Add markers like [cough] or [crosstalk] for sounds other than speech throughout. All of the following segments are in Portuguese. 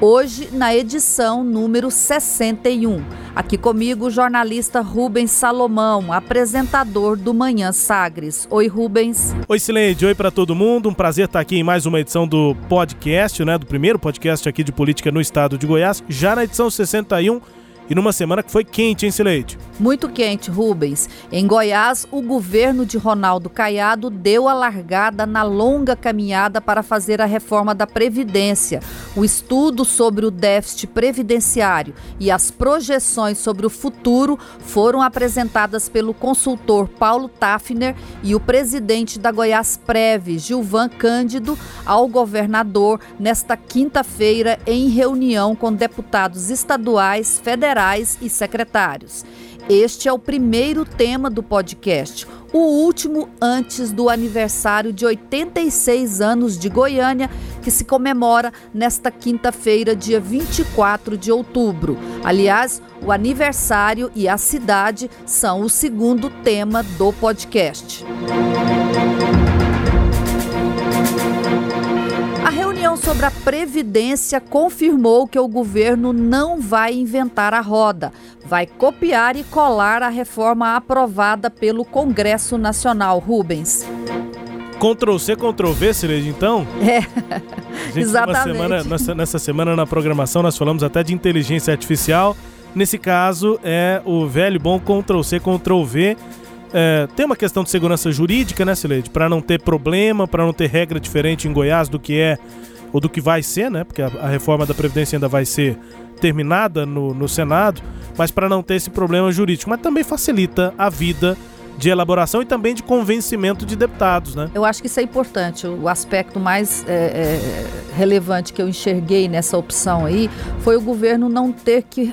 hoje na edição número 61. Aqui comigo o jornalista Rubens Salomão, apresentador do Manhã Sagres. Oi, Rubens. Oi, Sileide. Oi para todo mundo. Um prazer estar aqui em mais uma edição do podcast, né, do primeiro podcast aqui de política no estado de Goiás, já na edição 61 e numa semana que foi quente, hein, Sileide? Muito quente, Rubens. Em Goiás, o governo de Ronaldo Caiado deu a largada na longa caminhada para fazer a reforma da Previdência. O estudo sobre o déficit previdenciário e as projeções sobre o futuro foram apresentadas pelo consultor Paulo Tafner e o presidente da Goiás Prev, Gilvan Cândido, ao governador nesta quinta-feira em reunião com deputados estaduais, federais e secretários. Este é o primeiro tema do podcast, o último antes do aniversário de 86 anos de Goiânia, que se comemora nesta quinta-feira, dia 24 de outubro. Aliás, o aniversário e a cidade são o segundo tema do podcast. A reunião sobre a Previdência confirmou que o governo não vai inventar a roda, vai copiar e colar a reforma aprovada pelo Congresso Nacional. Rubens. Ctrl C, Ctrl V, Cileide, então? É, Gente, exatamente. Semana, nessa, nessa semana na programação nós falamos até de inteligência artificial. Nesse caso é o velho bom Ctrl C, Ctrl V. É, tem uma questão de segurança jurídica, né, Cileide? Para não ter problema, para não ter regra diferente em Goiás do que é ou do que vai ser, né? Porque a, a reforma da Previdência ainda vai ser terminada no, no Senado, mas para não ter esse problema jurídico. Mas também facilita a vida de elaboração e também de convencimento de deputados, né? Eu acho que isso é importante. O aspecto mais é, é, relevante que eu enxerguei nessa opção aí foi o governo não ter que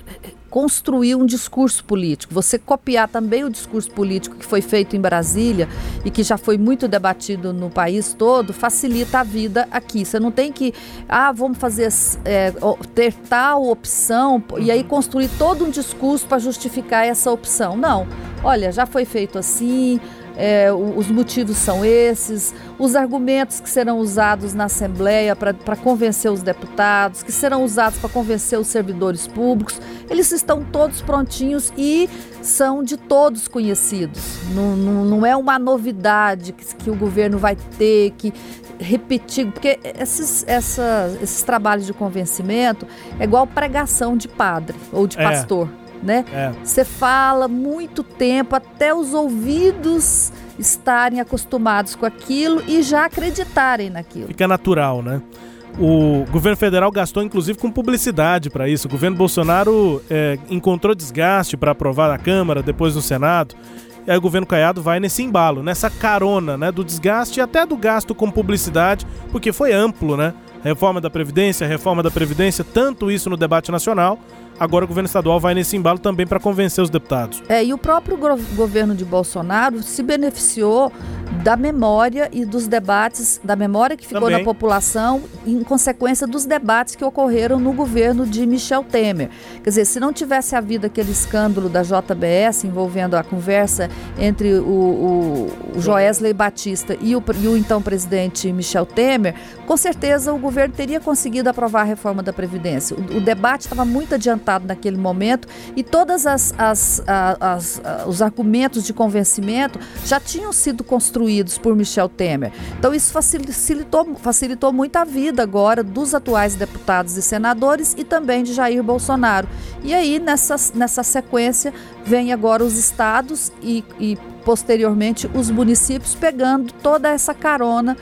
construir um discurso político. Você copiar também o discurso político que foi feito em Brasília e que já foi muito debatido no país todo, facilita a vida aqui. Você não tem que, ah, vamos fazer, é, ter tal opção e aí construir todo um discurso para justificar essa opção. Não. Olha, já foi feito assim, é, os motivos são esses, os argumentos que serão usados na Assembleia para convencer os deputados, que serão usados para convencer os servidores públicos, eles estão todos prontinhos e são de todos conhecidos. Não, não, não é uma novidade que, que o governo vai ter que repetir, porque esses, essa, esses trabalhos de convencimento é igual pregação de padre ou de É. né? É. Você fala muito tempo até os ouvidos estarem acostumados com aquilo e já acreditarem naquilo. Fica natural, né? O governo federal gastou inclusive com publicidade para isso. O governo Bolsonaro é, encontrou desgaste para aprovar na Câmara, depois no Senado. E aí o governo Caiado vai nesse embalo, nessa carona, né, do desgaste e até do gasto com publicidade, porque foi amplo, né? Reforma da Previdência, reforma da Previdência, tanto isso no debate nacional. Agora o governo estadual vai nesse embalo também para convencer os deputados. É, e o próprio go governo de Bolsonaro se beneficiou da memória e dos debates, da memória que ficou Também. na população em consequência dos debates que ocorreram no governo de Michel Temer. Quer dizer, se não tivesse havido aquele escândalo da JBS envolvendo a conversa entre o, o, o Joesley Batista e o, e o então presidente Michel Temer, com certeza o governo teria conseguido aprovar a reforma da Previdência. O, o debate estava muito adiantado naquele momento e todos as, as, as, os argumentos de convencimento já tinham sido construídos por Michel Temer. Então isso facilitou, facilitou muito a vida agora dos atuais deputados e senadores e também de Jair Bolsonaro. E aí, nessa, nessa sequência, vem agora os estados e, e posteriormente os municípios pegando toda essa carona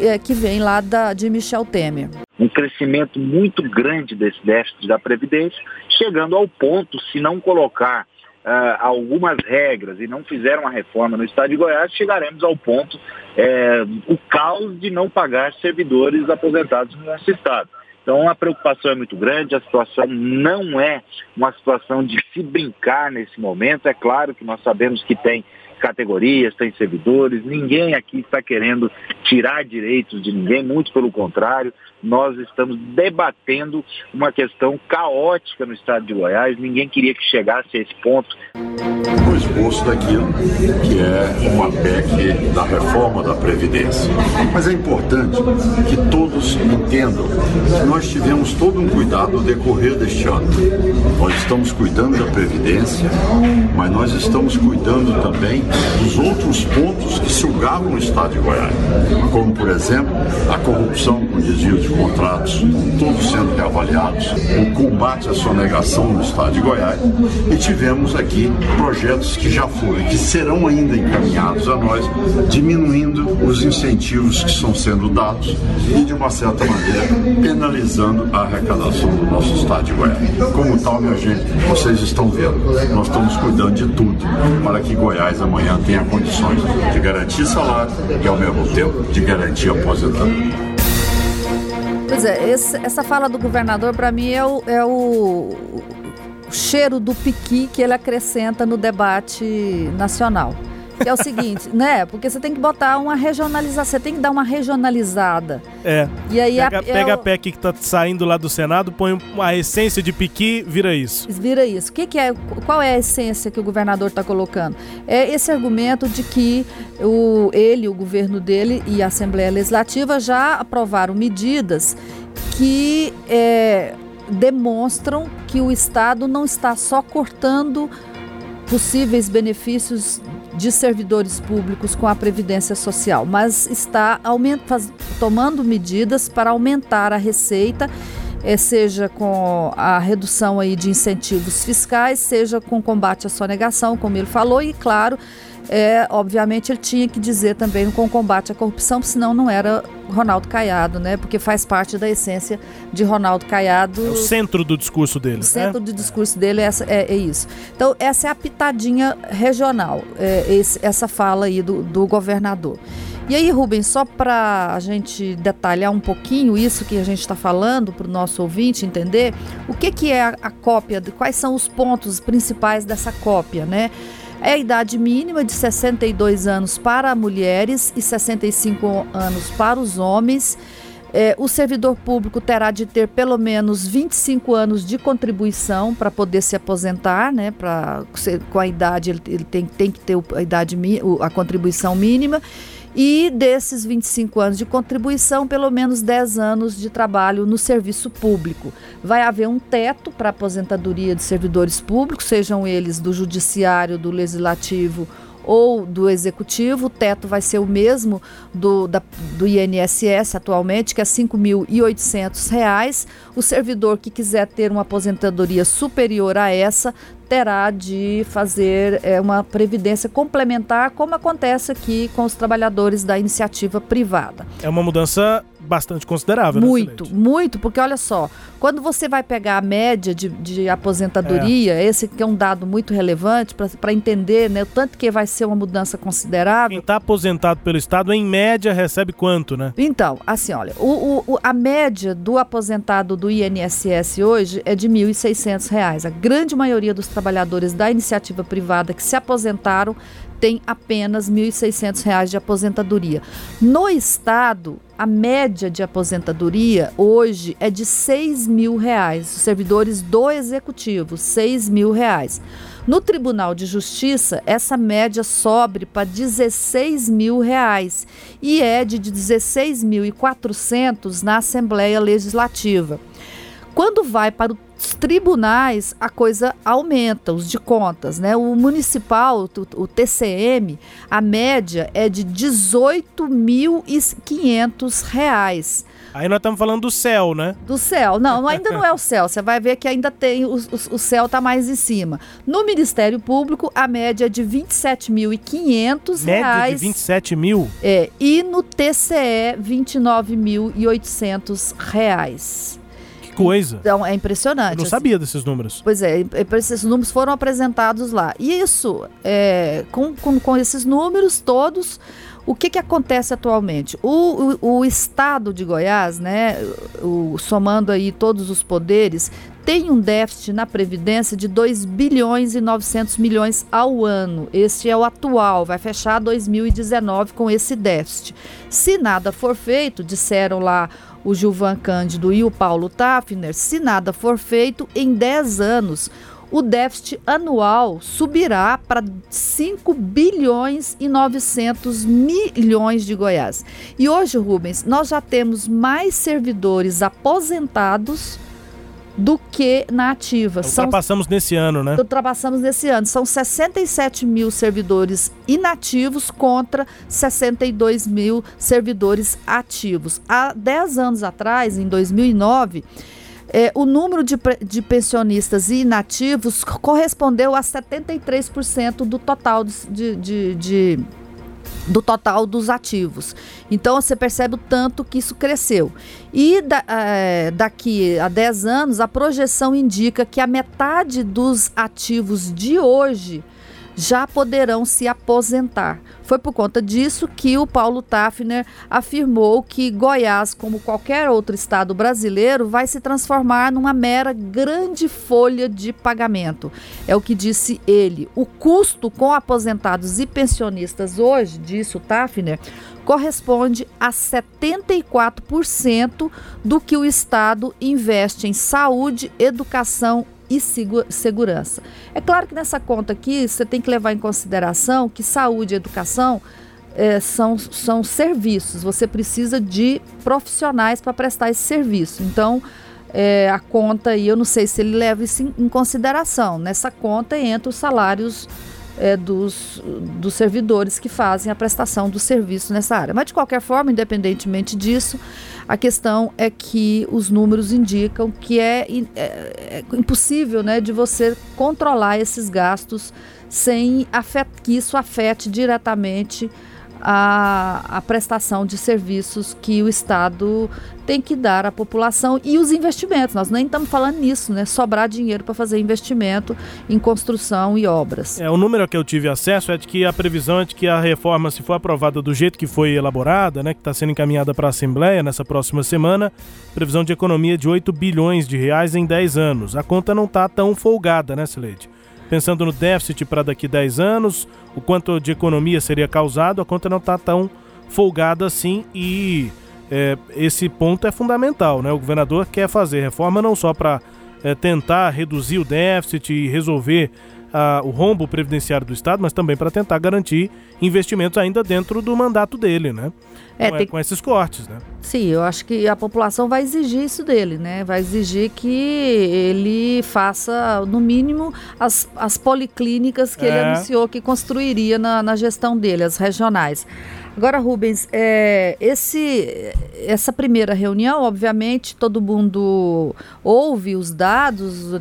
é, que vem lá da, de Michel Temer um crescimento muito grande desse déficit da Previdência, chegando ao ponto, se não colocar uh, algumas regras e não fizer uma reforma no estado de Goiás, chegaremos ao ponto, uh, o caos de não pagar servidores aposentados no nosso estado. Então a preocupação é muito grande, a situação não é uma situação de se brincar nesse momento. É claro que nós sabemos que tem categorias, tem servidores, ninguém aqui está querendo tirar direitos de ninguém, muito pelo contrário, nós estamos debatendo uma questão caótica no estado de Goiás, ninguém queria que chegasse a esse ponto. O esboço daquilo que é uma PEC da reforma da Previdência. Mas é importante que todos entendam que nós tivemos todo um cuidado no decorrer deste ano. Nós estamos cuidando da Previdência, mas nós estamos cuidando também dos outros pontos que sugavam o Estado de Goiás, como, por exemplo, a corrupção com desvio de contratos, todos sendo reavaliados, o combate à sonegação no Estado de Goiás, e tivemos aqui projetos que já foram e que serão ainda encaminhados a nós, diminuindo os incentivos que estão sendo dados e, de uma certa maneira, penalizando a arrecadação do nosso Estado de Goiás. Como tal, minha gente, vocês estão vendo, nós estamos cuidando de tudo para que Goiás amanhã amanhã tenha condições de garantir salário e, ao mesmo tempo, de garantir aposentadoria. Pois é, esse, essa fala do governador, para mim, é o, é o, cheiro do piqui que ele acrescenta no debate nacional. Que é o seguinte, né? Porque você tem que botar uma regionalização, você tem que dar uma regionalizada. É. E aí pega, a, pega é a PEC que tá saindo lá do Senado, põe a essência de piqui, vira isso. Vira isso. O que, que é? Qual é a essência que o governador está colocando? É esse argumento de que o, ele, o governo dele e a Assembleia Legislativa já aprovaram medidas que é, demonstram que o Estado não está só cortando possíveis benefícios de servidores públicos com a Previdência Social, mas está tomando medidas para aumentar a receita, eh, seja com a redução aí de incentivos fiscais, seja com combate à sonegação, como ele falou, e claro, é, obviamente ele tinha que dizer também com combate à corrupção, senão não era Ronaldo Caiado, né? Porque faz parte da essência de Ronaldo Caiado. É o centro do discurso dele. O centro né? do discurso dele é, é, é, isso. Então, essa é a pitadinha regional, é, esse, essa fala aí do, do governador. E aí, Rubens, só para a gente detalhar um pouquinho isso que a gente está falando para o nosso ouvinte entender, o que, que é a, a cópia, quais são os pontos principais dessa cópia, né? É a idade mínima de 62 anos para mulheres e 65 anos para os homens. É, o servidor público terá de ter pelo menos 25 anos de contribuição para poder se aposentar, né? Pra, com a idade, ele, tem, tem que ter a, idade, a contribuição mínima e desses 25 anos de contribuição, pelo menos 10 anos de trabalho no serviço público. Vai haver um teto para aposentadoria de servidores públicos, sejam eles do judiciário, do legislativo ou do executivo. O teto vai ser o mesmo do, da, do INSS atualmente, que é R$ 5.800. O servidor que quiser ter uma aposentadoria superior a essa terá de fazer é, uma previdência complementar, como acontece aqui com os trabalhadores da iniciativa privada. É uma mudança bastante considerável. Muito, né, muito, porque olha só, quando você vai pegar a média de, de aposentadoria, é. esse que é um dado muito relevante para entender né, o tanto que vai ser uma mudança considerável. Quem está aposentado pelo Estado, em média, recebe quanto, né? Então, assim, olha, o, o, a média do aposentado do INSS hoje é de R$ 1.600. A grande maioria dos trabalhadores da iniciativa privada que se aposentaram tem apenas R$ 1.600 de aposentadoria. No Estado, a média de aposentadoria hoje é de 6 mil reais. Os servidores do Executivo, 6 mil reais. No Tribunal de Justiça, essa média sobe para 16 mil reais e é de 16.400 na Assembleia Legislativa. Quando vai para o tribunais a coisa aumenta, os de contas, né? O municipal, o, TCM, a média é de 18.500 reais. Aí nós estamos falando do céu, né? Do céu. Não, ainda não é o céu. Você vai ver que ainda tem, o, o, o céu está mais em cima. No Ministério Público, a média é de R$ 27.500. Média de 27 mil? É. E no TCE, 29.800 reais coisa. Então, é impressionante. Eu não assim. sabia desses números. Pois é, esses números foram apresentados lá. E isso, é, com, com, com esses números todos, O que, que acontece atualmente? O, o, o estado de Goiás, né, o, somando aí todos os poderes, tem um déficit na Previdência de 2 bilhões e 900 milhões ao ano. Este é o atual, vai fechar 2019 com esse déficit. Se nada for feito, disseram lá o Gilvan Cândido e o Paulo Tafner, se nada for feito, em 10 anos o déficit anual subirá para 5 bilhões e 900 milhões de Goiás. E hoje, Rubens, nós já temos mais servidores aposentados do que na ativa. Ultrapassamos São, nesse ano, né? Ultrapassamos nesse ano. São 67 mil servidores inativos contra 62 mil servidores ativos. Há 10 anos atrás, em 2009, é, o número de, de pensionistas inativos correspondeu a 73% do total de, de, de do total dos ativos. Então você percebe o tanto que isso cresceu. E da, é, daqui a 10 anos, a projeção indica que a metade dos ativos de hoje já poderão se aposentar. Foi por conta disso que o Paulo Tafner afirmou que Goiás, como qualquer outro estado brasileiro, vai se transformar numa mera grande folha de pagamento. É o que disse ele. O custo com aposentados e pensionistas hoje, disse o Tafner, corresponde a 74% do que o Estado investe em saúde, educação e segurança. É claro que nessa conta aqui você tem que levar em consideração que saúde e educação é, são, são serviços, você precisa de profissionais para prestar esse serviço. Então, é, a conta aí, eu não sei se ele leva isso em, em consideração. Nessa conta entra os salários é, dos, dos servidores que fazem a prestação do serviço nessa área. Mas, de qualquer forma, independentemente disso, a questão é que os números indicam que é, é, é impossível né, de você controlar esses gastos sem que isso afete diretamente a, a prestação de serviços que o Estado tem que dar à população e os investimentos. Nós nem estamos falando nisso, né? Sobrar dinheiro para fazer investimento em construção e obras. É, o número que eu tive acesso é de que a previsão é de que a reforma, se for aprovada do jeito que foi elaborada, né, que está sendo encaminhada para a Assembleia nessa próxima semana, previsão de economia de 8 bilhões de reais em 10 anos. A conta não está tão folgada, né, Sileide? Pensando no déficit para daqui 10 anos, o quanto de economia seria causado, a conta não está tão folgada assim e é, esse ponto é fundamental. Né? O governador quer fazer reforma não só para é, tentar reduzir o déficit e resolver a, o rombo previdenciário do Estado, mas também para tentar garantir investimentos ainda dentro do mandato dele, né? É, com, tem... com esses cortes, né? Sim, eu acho que a população vai exigir isso dele, né? Vai exigir que ele faça, no mínimo, as, as policlínicas que é. ele anunciou que construiria na, na gestão dele, as regionais. Agora, Rubens, é, esse, essa primeira reunião, obviamente, todo mundo ouve os dados,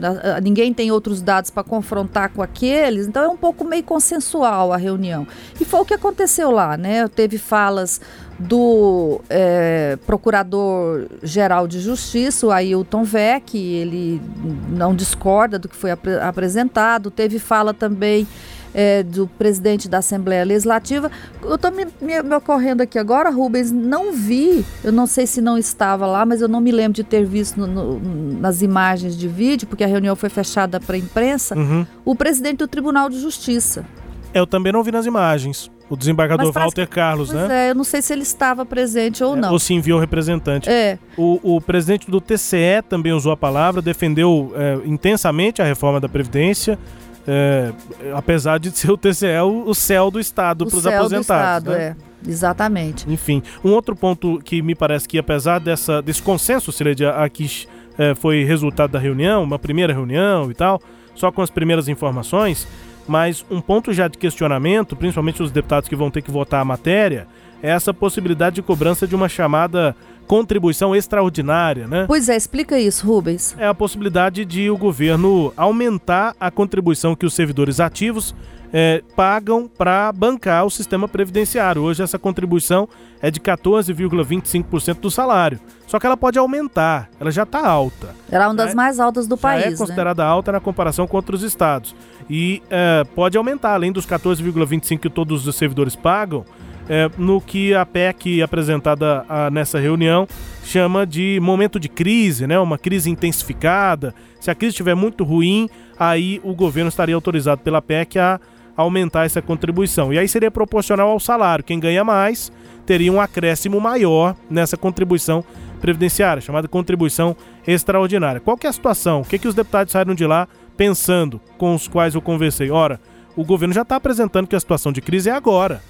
ninguém tem outros dados para confrontar com aqueles, então é um pouco meio consensual a reunião. E foi o que aconteceu lá, né? Teve falas do é, Procurador-Geral de Justiça, o Ailton Vec, ele não discorda do que foi ap apresentado, teve fala também é, do presidente da Assembleia Legislativa. Eu estou me, me, me, ocorrendo aqui agora, Rubens, não vi, eu não sei se não estava lá, mas eu não me lembro de ter visto no, no, nas imagens de vídeo, porque a reunião foi fechada para a imprensa, uhum. o presidente do Tribunal de Justiça. Eu também não vi nas imagens. O desembargador Walter Carlos, pois né? É, eu não sei se ele estava presente ou é, não. Ou se enviou representante. É. O, o presidente do TCE também usou a palavra, defendeu é, intensamente a reforma da Previdência. É, apesar de ser o TCE o, o céu do Estado para os aposentados. Do Estado, né? é. Exatamente. Enfim, um outro ponto que me parece que, apesar dessa, desse consenso, Sileide, aqui é, foi resultado da reunião, uma primeira reunião e tal, só com as primeiras informações, mas um ponto já de questionamento, principalmente os deputados que vão ter que votar a matéria, é essa possibilidade de cobrança de uma chamada contribuição extraordinária, né? Pois é, explica isso, Rubens. É a possibilidade de o governo aumentar a contribuição que os servidores ativos é, pagam para bancar o sistema previdenciário. Hoje essa contribuição é de 14,25% do salário. Só que ela pode aumentar, ela já está alta. Era uma das né? mais altas do já país. É considerada né? alta na comparação com outros estados. E é, pode aumentar, além dos 14,25% que todos os servidores pagam, é, no que a PEC apresentada a, nessa reunião chama de momento de crise, né? Uma crise intensificada. Se a crise estiver muito ruim, aí o governo estaria autorizado pela PEC a aumentar essa contribuição. E aí seria proporcional ao salário. Quem ganha mais teria um acréscimo maior nessa contribuição previdenciária, chamada contribuição extraordinária. Qual que é a situação? O que, que os deputados saíram de lá pensando com os quais eu conversei? Ora, o governo já está apresentando que a situação de crise é agora.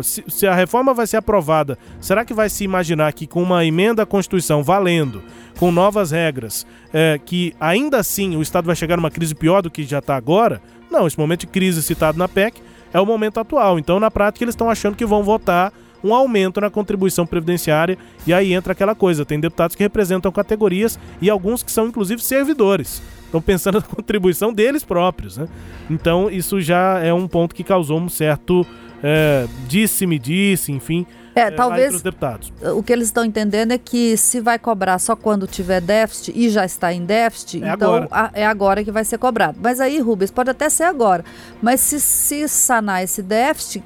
Se, se, a reforma vai ser aprovada, será que vai se imaginar que com uma emenda à Constituição valendo, com novas regras, é, que ainda assim o Estado vai chegar numa crise pior do que já está agora? Não, esse momento de crise citado na PEC é o momento atual. Então, na prática, eles estão achando que vão votar um aumento na contribuição previdenciária e aí entra aquela coisa, tem deputados que representam categorias e alguns que são inclusive servidores. Estão pensando [laughs] na contribuição deles próprios, né? Então isso já é um ponto que causou um certo é, disse-me disse, enfim, é, é talvez o que eles estão entendendo é que se vai cobrar só quando tiver déficit e já está em déficit, é então agora. A, é agora que vai ser cobrado. Mas aí, Rubens, pode até ser agora. Mas se, se sanar esse déficit,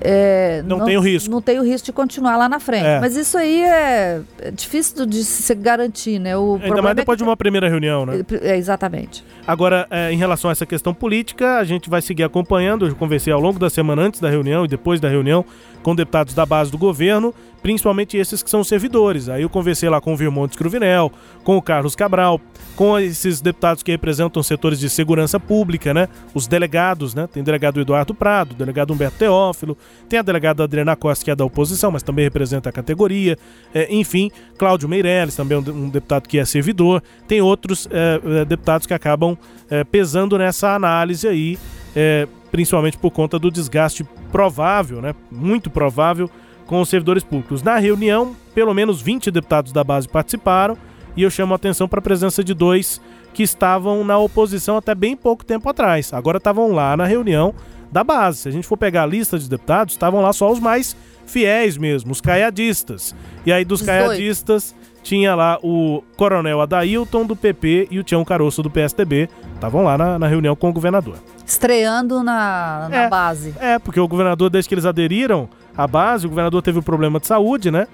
é, não, não, tem o risco. Não tem o risco de continuar lá na frente. É. Mas isso aí é, é, difícil de se garantir, né? O Ainda mais depois é de uma primeira reunião, né? É, exatamente. Agora, é, em relação a essa questão política, a gente vai seguir acompanhando. Eu conversei ao longo da semana antes da reunião e depois da reunião com deputados da base do governo, principalmente esses que são servidores. Aí eu conversei lá com o Virmontes Cruvinel, com o Carlos Cabral, com esses deputados que representam setores de segurança pública, né? Os delegados, né? Tem o delegado Eduardo Prado, o delegado Humberto Teófilo, tem a delegada Adriana Costa, que é da oposição, mas também representa a categoria. É, enfim, Cláudio Meirelles, também um, deputado que é servidor. Tem outros é, é deputados que acabam é, pesando nessa análise aí. É, principalmente por conta do desgaste provável, né, muito provável, com os servidores públicos. Na reunião, pelo menos 20 deputados da base participaram e eu chamo a atenção para a presença de dois que estavam na oposição até bem pouco tempo atrás. Agora estavam lá na reunião da base. Se a gente for pegar a lista de deputados, estavam lá só os mais fiéis mesmo, os caiadistas. E aí dos os caiadistas tinha lá o coronel Adailton do PP e o Tião Caroço do PSDB. Estavam lá na, na reunião com o governador estreando na, na é, base. É, porque o governador, desde que eles aderiram à base, o governador teve um problema de saúde, né?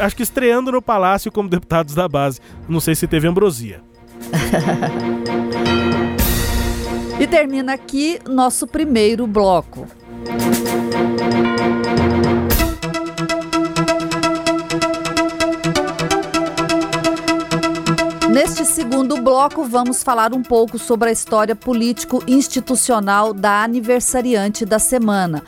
acho que estreando no palácio como [laughs] deputados da base. Não sei se teve ambrosia. [laughs] e termina aqui nosso primeiro bloco. Neste segundo bloco, vamos falar um pouco sobre a história político-institucional da aniversariante da semana,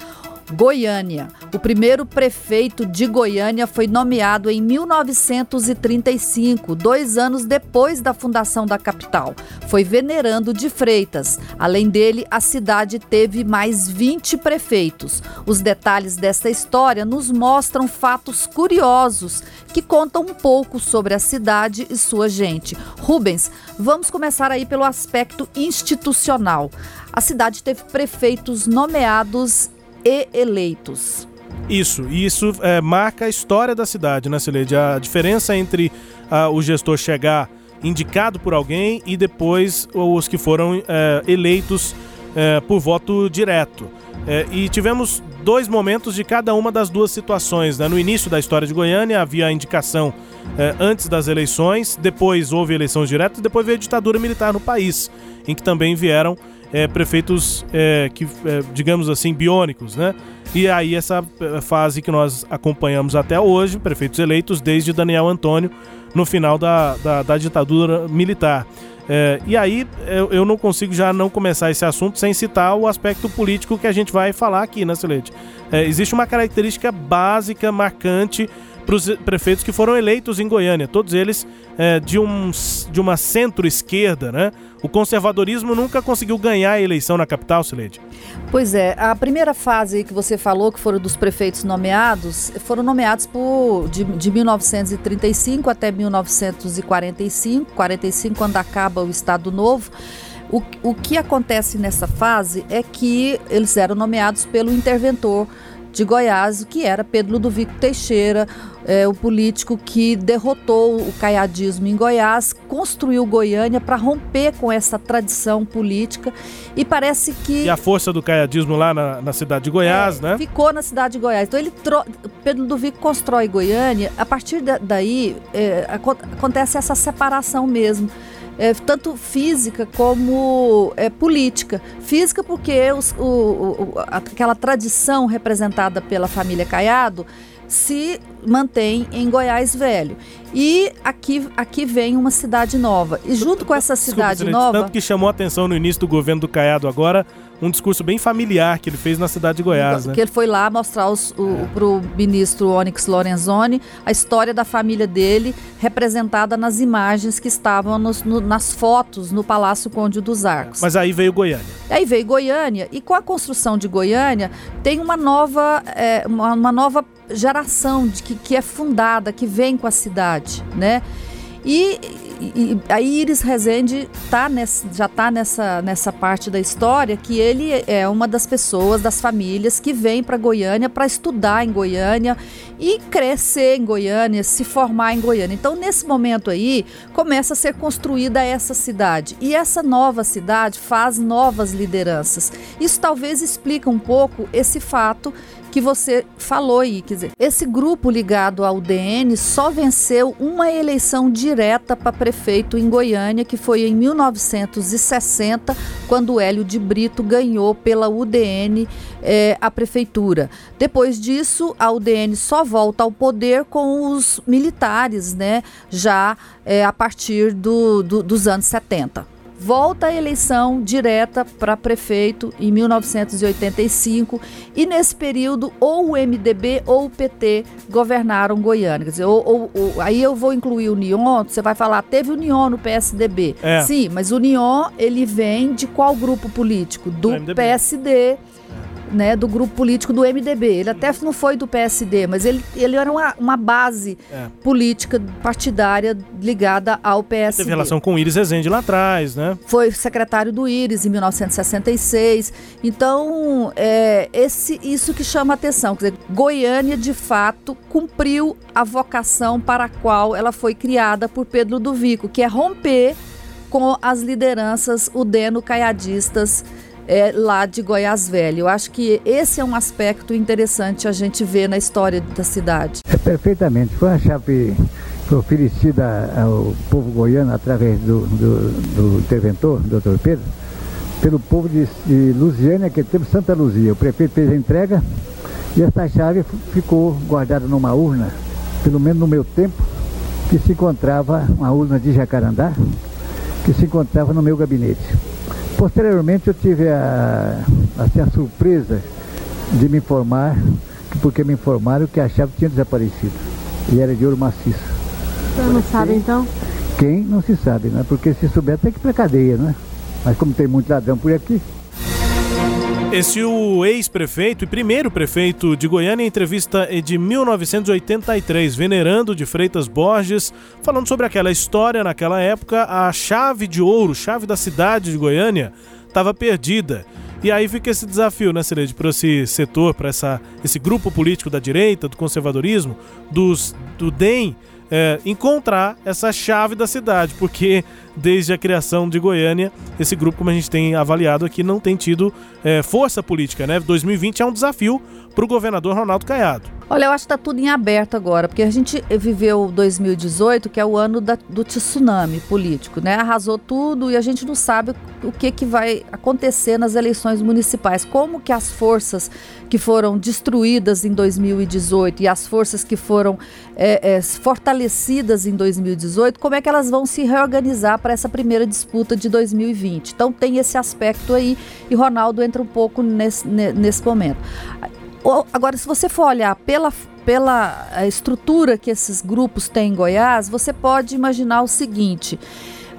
Goiânia. O primeiro prefeito de Goiânia foi nomeado em 1935, dois anos depois da fundação da capital. Foi Venerando de Freitas. Além dele, a cidade teve mais 20 prefeitos. Os detalhes desta história nos mostram fatos curiosos que contam um pouco sobre a cidade e sua gente. Rubens, vamos começar aí pelo aspecto institucional. A cidade teve prefeitos nomeados e eleitos. Isso, e isso é, marca a história da cidade, né, Celede? A diferença entre uh, o gestor chegar indicado por alguém e depois os que foram é, eleitos é, por voto direto. É, e tivemos dois momentos de cada uma das duas situações. Né? No início da história de Goiânia havia a indicação é, antes das eleições, depois houve eleições diretas, depois veio a ditadura militar no país, em que também vieram é, prefeitos é, que, é, digamos assim, biônicos, né? E aí essa é, fase que nós acompanhamos até hoje, prefeitos eleitos desde Daniel Antônio, no final da, da, da ditadura militar. É, e aí eu, eu, não consigo já não começar esse assunto sem citar o aspecto político que a gente vai falar aqui, né? É, existe uma característica básica, marcante para os prefeitos que foram eleitos em Goiânia, todos eles é, de, um, de uma centro-esquerda, né? O conservadorismo nunca conseguiu ganhar a eleição na capital, Sileide. Pois é, a primeira fase que você falou, que foram dos prefeitos nomeados, foram nomeados por de, de 1935 até 1945, 45 quando acaba o Estado Novo. O, o que acontece nessa fase é que eles eram nomeados pelo interventor de Goiás, que era Pedro Ludovico Teixeira, é, o político que derrotou o caiadismo em Goiás, construiu Goiânia para romper com essa tradição política e parece que... E a força do caiadismo lá na, na cidade de Goiás, é, né? Ficou na cidade de Goiás. Então ele tro... Pedro Ludovico constrói Goiânia, a partir daí é, acontece essa separação mesmo é, tanto física como é, política. Física porque os, o, o, aquela tradição representada pela família Caiado se mantém em Goiás Velho. E aqui, aqui vem uma cidade nova. E junto com essa cidade Desculpa, nova. Tanto que chamou a atenção no início do governo do Caiado agora um discurso bem familiar que ele fez na cidade de Goiás. Né? Que ele foi lá mostrar os, o, é. para o ministro Onyx Lorenzoni a história da família dele, representada nas imagens que estavam nos, no, nas fotos no Palácio Conde dos Arcos. Mas aí veio Goiânia. Aí veio Goiânia, e com a construção de Goiânia, tem uma nova, é, uma, uma nova geração de que, que é fundada, que vem com a cidade, né? E, e, a Iris Rezende tá nessa, já está nessa, nessa parte da história que ele é uma das pessoas, das famílias que vem para Goiânia para estudar em Goiânia e crescer em Goiânia, se formar em Goiânia. Então, nesse momento aí, começa a ser construída essa cidade. E essa nova cidade faz novas lideranças. Isso talvez explica um pouco esse fato que você falou aí. Quer dizer, esse grupo ligado ao DN só venceu uma eleição direta para prefeito em Goiânia, que foi em 1960, quando Hélio de Brito ganhou pela UDN é, a prefeitura. Depois disso, a UDN só volta ao poder com os militares, né? Já é, a partir do, do, dos anos 70 volta a eleição direta para prefeito em 1985 e nesse período ou o MDB ou o PT governaram Goiânia. Quer dizer, ou, ou, ou, aí eu vou incluir o Nion, você vai falar, teve o Nion no PSDB. É. Sim, mas o Nion ele vem de qual grupo político? Do, Do PSD né, do grupo político do MDB. Ele até não foi do PSD, mas ele, ele era uma, uma base é. política partidária ligada ao PSD. Teve relação com o Iris Rezende lá atrás, né? Foi secretário do Iris em 1966. Então, é, esse, isso que chama atenção. Quer dizer, Goiânia, de fato, cumpriu a vocação para a qual ela foi criada por Pedro do Vico, que é romper com as lideranças udeno-caiadistas é, lá de Goiás Velho. Eu acho que esse é um aspecto interessante a gente ver na história da cidade. É perfeitamente. Foi uma chave oferecida ao povo goiano através do, do, do interventor, doutor Pedro, pelo povo de, de Lusiânia, que teve Santa Luzia. O prefeito fez a entrega e essa chave ficou guardada numa urna, pelo menos no meu tempo, que se encontrava, uma urna de jacarandá, que se encontrava no meu gabinete. Posteriormente eu tive a, assim, a surpresa de me informar, porque me informaram que a chave tinha desaparecido. E era de ouro maciço. Você não sabe então? Quem não se sabe, né? Porque se souber tem que ir pra cadeia, né? Mas como tem muito ladrão por aqui, esse o ex-prefeito e primeiro prefeito de Goiânia em entrevista de 1983, venerando de Freitas Borges, falando sobre aquela história naquela época, a chave de ouro, chave da cidade de Goiânia, estava perdida. E aí fica esse desafio, né, Celede, para esse setor, para esse grupo político da direita, do conservadorismo, dos, do DEM, é, encontrar essa chave da cidade, porque desde a criação de Goiânia, esse grupo, como a gente tem avaliado aqui, não tem tido é, força política, né? 2020 é um desafio para o governador Ronaldo Caiado. Olha, eu acho que está tudo em aberto agora, porque a gente viveu 2018, que é o ano da, do tsunami político, né? Arrasou tudo e a gente não sabe o que, que vai acontecer nas eleições municipais. Como que as forças que foram destruídas em 2018 e as forças que foram é, é, fortalecidas em 2018, como é que elas vão se reorganizar para essa primeira disputa de 2020? Então tem esse aspecto aí e Ronaldo entra um pouco nesse, nesse momento. Agora, se você for olhar pela, pela eh, estrutura que esses grupos têm em Goiás, você pode imaginar o seguinte: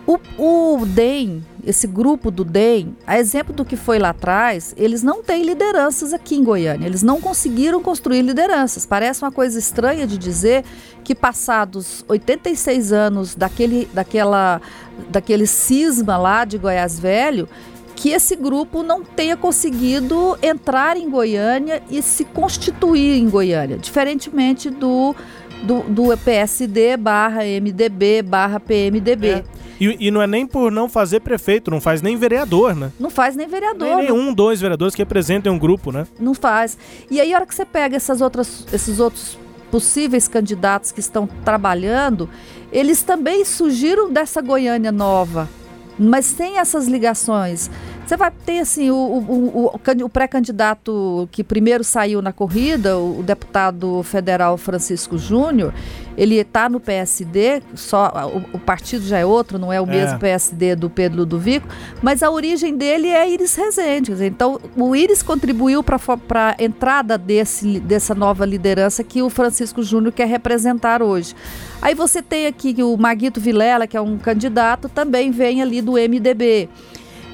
o, o DEM, esse grupo do DEM, a exemplo do que foi lá atrás, eles não têm lideranças aqui em Goiânia. Eles não conseguiram construir lideranças. Parece uma coisa estranha de dizer que passados 86 anos daquele, daquela, daquele cisma lá de Goiás Velho, que esse grupo não tenha conseguido entrar em Goiânia e se constituir em Goiânia, diferentemente do, do, do PSD barra MDB barra PMDB. É. E, e, não é nem por não fazer prefeito, não faz nem vereador, né? Não faz nem vereador. Nem nenhum, dois vereadores que representem um grupo, né? Não faz. E aí, a hora que você pega essas outras, esses outros possíveis candidatos que estão trabalhando, eles também surgiram dessa Goiânia nova, mas sem essas ligações. Você vai ter assim o, o, o, o pré-candidato que primeiro saiu na corrida, o, deputado federal Francisco Júnior, ele está no PSD, só o, partido já é outro, não é o é. mesmo PSD do Pedro Ludovico, mas a origem dele é Iris Rezende. Então o Iris contribuiu para a entrada desse, dessa nova liderança que o Francisco Júnior quer representar hoje. Aí você tem aqui o Maguito Vilela, que é um candidato, também vem ali do MDB.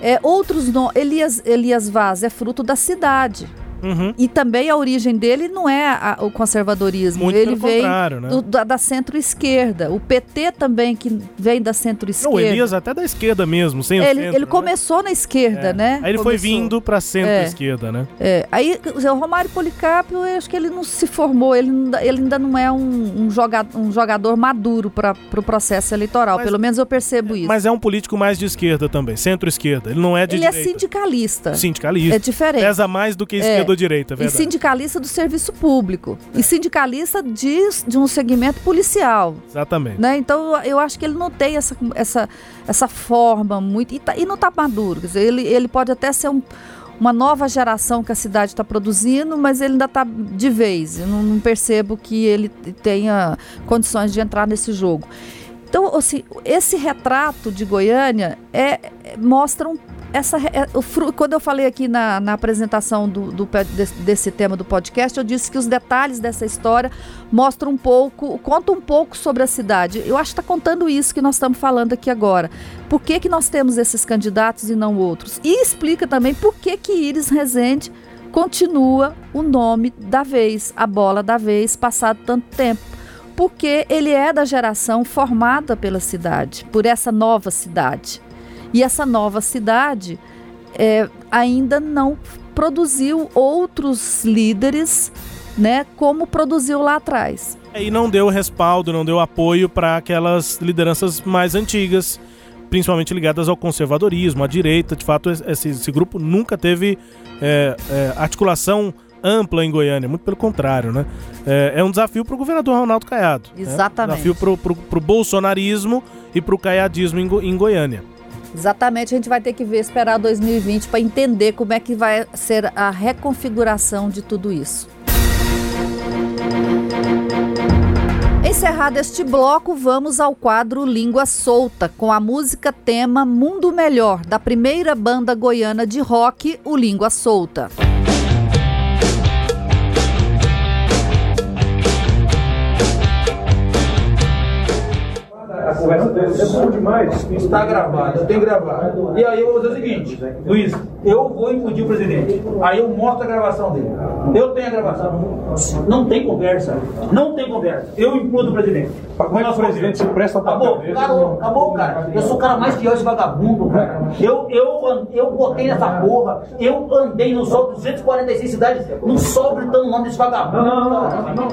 É, outros no... Elias, Elias Vaz é fruto da cidade. Uhum. E também a origem dele não é a, o conservadorismo. Muito ele vem né? do, da, da centro-esquerda. O PT também, que vem da centro-esquerda. O Elias até da esquerda mesmo, sem ele, centro, ele né? começou na esquerda, é. né? Aí ele começou. foi vindo para centro-esquerda, é. né? É. Aí o Romário Policarpo, eu acho que ele não se formou, ele, ele ainda não é um, um, jogador, um jogador maduro para o pro processo eleitoral. Mas, Pelo menos eu percebo isso. Mas é um político mais de esquerda também, centro-esquerda. Ele não é de ele direita. Ele é sindicalista. Sindicalista. É diferente. Pesa mais do que esquerda direita, é verdade sindicalista do serviço público e sindicalista de, de um segmento policial. Exatamente. Né? Então eu acho que ele não tem essa, essa, essa forma muito. E, tá, e não está maduro. Quer dizer, ele, ele pode até ser um, uma nova geração que a cidade está produzindo, mas ele ainda está de vez. Eu não, não percebo que ele tenha condições de entrar nesse jogo. Então, assim, esse retrato de Goiânia é, é mostra um essa, é, o, quando eu falei aqui na, na apresentação do, do, desse, desse, tema do podcast, eu disse que os detalhes dessa história mostram um pouco, contam um pouco sobre a cidade. Eu acho que está contando isso que nós estamos falando aqui agora. Por que, que nós temos esses candidatos e não outros? E explica também por que, que Iris Rezende continua o nome da vez, a bola da vez, passado tanto tempo. Porque ele é da geração formada pela cidade, por essa nova cidade. E essa nova cidade é, ainda não produziu outros líderes, né, como produziu lá atrás. É, e não deu respaldo, não deu apoio para aquelas lideranças mais antigas, principalmente ligadas ao conservadorismo, à direita. De fato, esse, esse grupo nunca teve é, é, articulação ampla em Goiânia, muito pelo contrário, né? É, é um desafio para o governador Ronaldo Caiado. Né? Exatamente. Né? Desafio para o bolsonarismo e para o caiadismo em, Go em Goiânia. Exatamente, a gente vai ter que ver, esperar 2020 para entender como é que vai ser a reconfiguração de tudo isso. Encerrado este bloco, vamos ao quadro Língua Solta, com a música tema Mundo Melhor, da primeira banda goiana de rock, o Língua Solta. A conversa deles é bom demais. Está gravado, eu tenho gravado. E aí eu vou dizer o seguinte, Luiz, eu vou impedir o presidente. Aí eu mostro a gravação dele. Eu tenho a gravação. Não tem conversa. Não tem conversa. Eu implodo o presidente. Como é que o presidente se presta pra Acabou, acabou, acabou, cara. Eu sou o cara mais fiel esse vagabundo, cara. Eu, eu, eu botei nessa porra, eu andei no sol 246 cidades, no sol gritando o nome desse vagabundo. Não, não, não, não.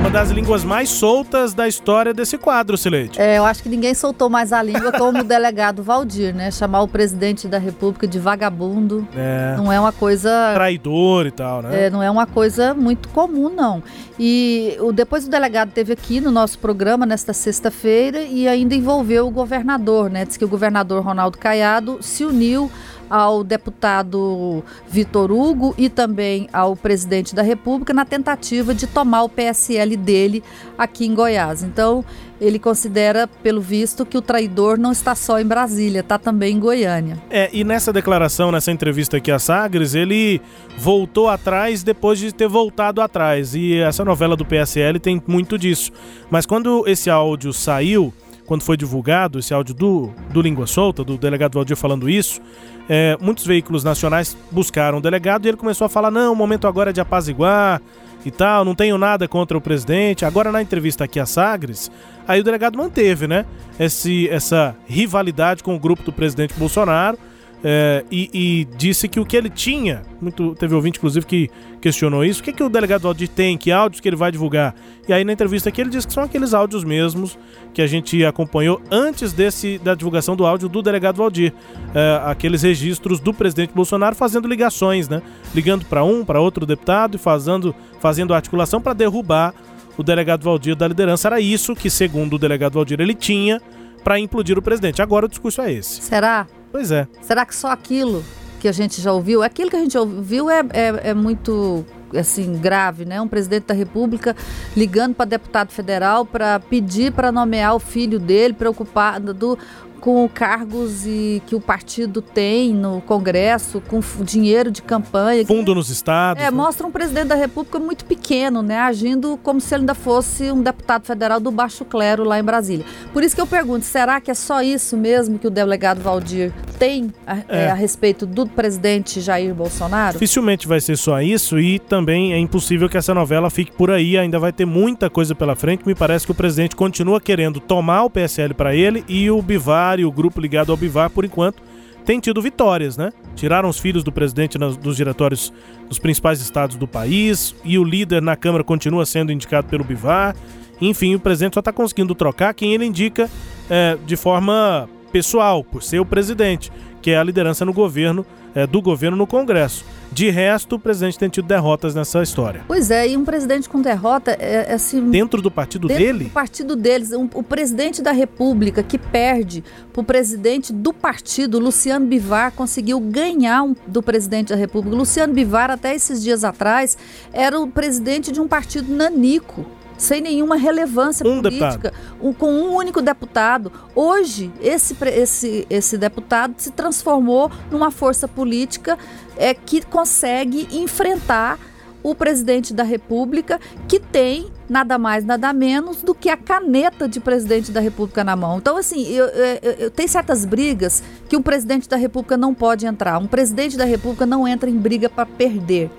Uma das línguas mais soltas da história desse quadro, É, eu acho que ninguém soltou mais a língua como o delegado Valdir, né? Chamar o presidente da República de vagabundo é. não é uma coisa. Traidor e tal, né? É, não é uma coisa muito comum, não. E o, depois o delegado teve aqui no nosso programa nesta sexta-feira e ainda envolveu o governador, né? Diz que o governador Ronaldo Caiado se uniu ao deputado Vitor Hugo e também ao presidente da República na tentativa de tomar o PSL dele aqui em Goiás. Então, ele considera, pelo visto, que o traidor não está só em Brasília, está também em Goiânia. É, e nessa declaração, nessa entrevista aqui a Sagres, ele voltou atrás depois de ter voltado atrás. E essa novela do PSL tem muito disso. Mas quando esse áudio saiu, quando foi divulgado, esse áudio do, do Língua Solta, do delegado Valdir falando isso, é, muitos veículos nacionais buscaram o delegado e ele começou a falar: não, o momento agora é de apaziguar e tal, não tenho nada contra o presidente. Agora, na entrevista aqui a Sagres, aí o delegado manteve, né? Esse, essa rivalidade com o grupo do presidente Bolsonaro. É, e, e, disse que o que ele tinha, muito, teve ouvinte inclusive que questionou isso, o que, que o delegado Valdir tem, que áudios que ele vai divulgar. E aí na entrevista aqui ele disse que são aqueles áudios mesmos que a gente acompanhou antes desse da divulgação do áudio do delegado Valdir. É, aqueles registros do presidente Bolsonaro fazendo ligações, né? Ligando para um, para outro deputado e fazendo, fazendo articulação para derrubar o delegado Valdir da liderança. Era isso que, segundo o delegado Valdir, ele tinha para implodir o presidente. Agora o discurso é esse. Será? Pois é. Será que só aquilo que a gente já ouviu, aquilo que a gente ouviu é, é, é muito assim grave, né? Um presidente da República ligando para deputado federal para pedir para nomear o filho dele, preocupado do com cargos e que o partido tem no Congresso, com dinheiro de campanha. Fundo nos estados. É, né? mostra um presidente da República muito pequeno, né? Agindo como se ele ainda fosse um deputado federal do baixo clero lá em Brasília. Por isso que eu pergunto, será que é só isso mesmo que o delegado Valdir tem a, é. É, a respeito do presidente Jair Bolsonaro? Dificilmente vai ser só isso e também é impossível que essa novela fique por aí, ainda vai ter muita coisa pela frente. Me parece que o presidente continua querendo tomar o PSL para ele e o Bivar Bivar e o grupo ligado ao Bivar, por enquanto, tem tido vitórias, né? Tiraram os filhos do presidente nas, dos diretórios dos principais estados do país e o líder na Câmara continua sendo indicado pelo Bivar. Enfim, o presidente só está conseguindo trocar quem ele indica é, de forma pessoal, por ser o presidente, que é a liderança no governo, é, do governo no Congresso. De resto, o presidente tem tido derrotas nessa história. Pois é, e um presidente com derrota é, é assim. Dentro do partido dentro dele? Do partido deles. Um, o presidente da República que perde para o presidente do partido, Luciano Bivar, conseguiu ganhar um, do presidente da República. Luciano Bivar, até esses dias atrás, era o presidente de um partido nanico sem nenhuma relevância um política, um, com um único deputado. Hoje, esse, esse, esse deputado se transformou numa força política é, que consegue enfrentar o presidente da República, que tem nada mais, nada menos do que a caneta de presidente da República na mão. Então, assim, eu, eu, eu, tem certas brigas que um presidente da República não pode entrar. Um presidente da República não entra em briga para perder.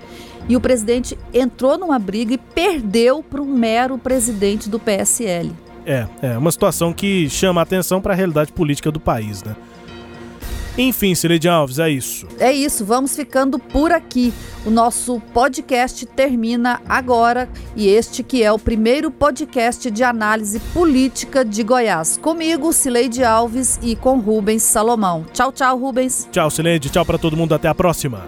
E o presidente entrou numa briga e perdeu para um mero presidente do PSL. É, é uma situação que chama a atenção para a realidade política do país, né? Enfim, Cileide Alves, é isso. É isso, vamos ficando por aqui. O nosso podcast termina agora e este que é o primeiro podcast de análise política de Goiás. Comigo, Cileide Alves e com Rubens Salomão. Tchau, tchau, Rubens. Tchau, Cileide. Tchau para todo mundo. Até a próxima.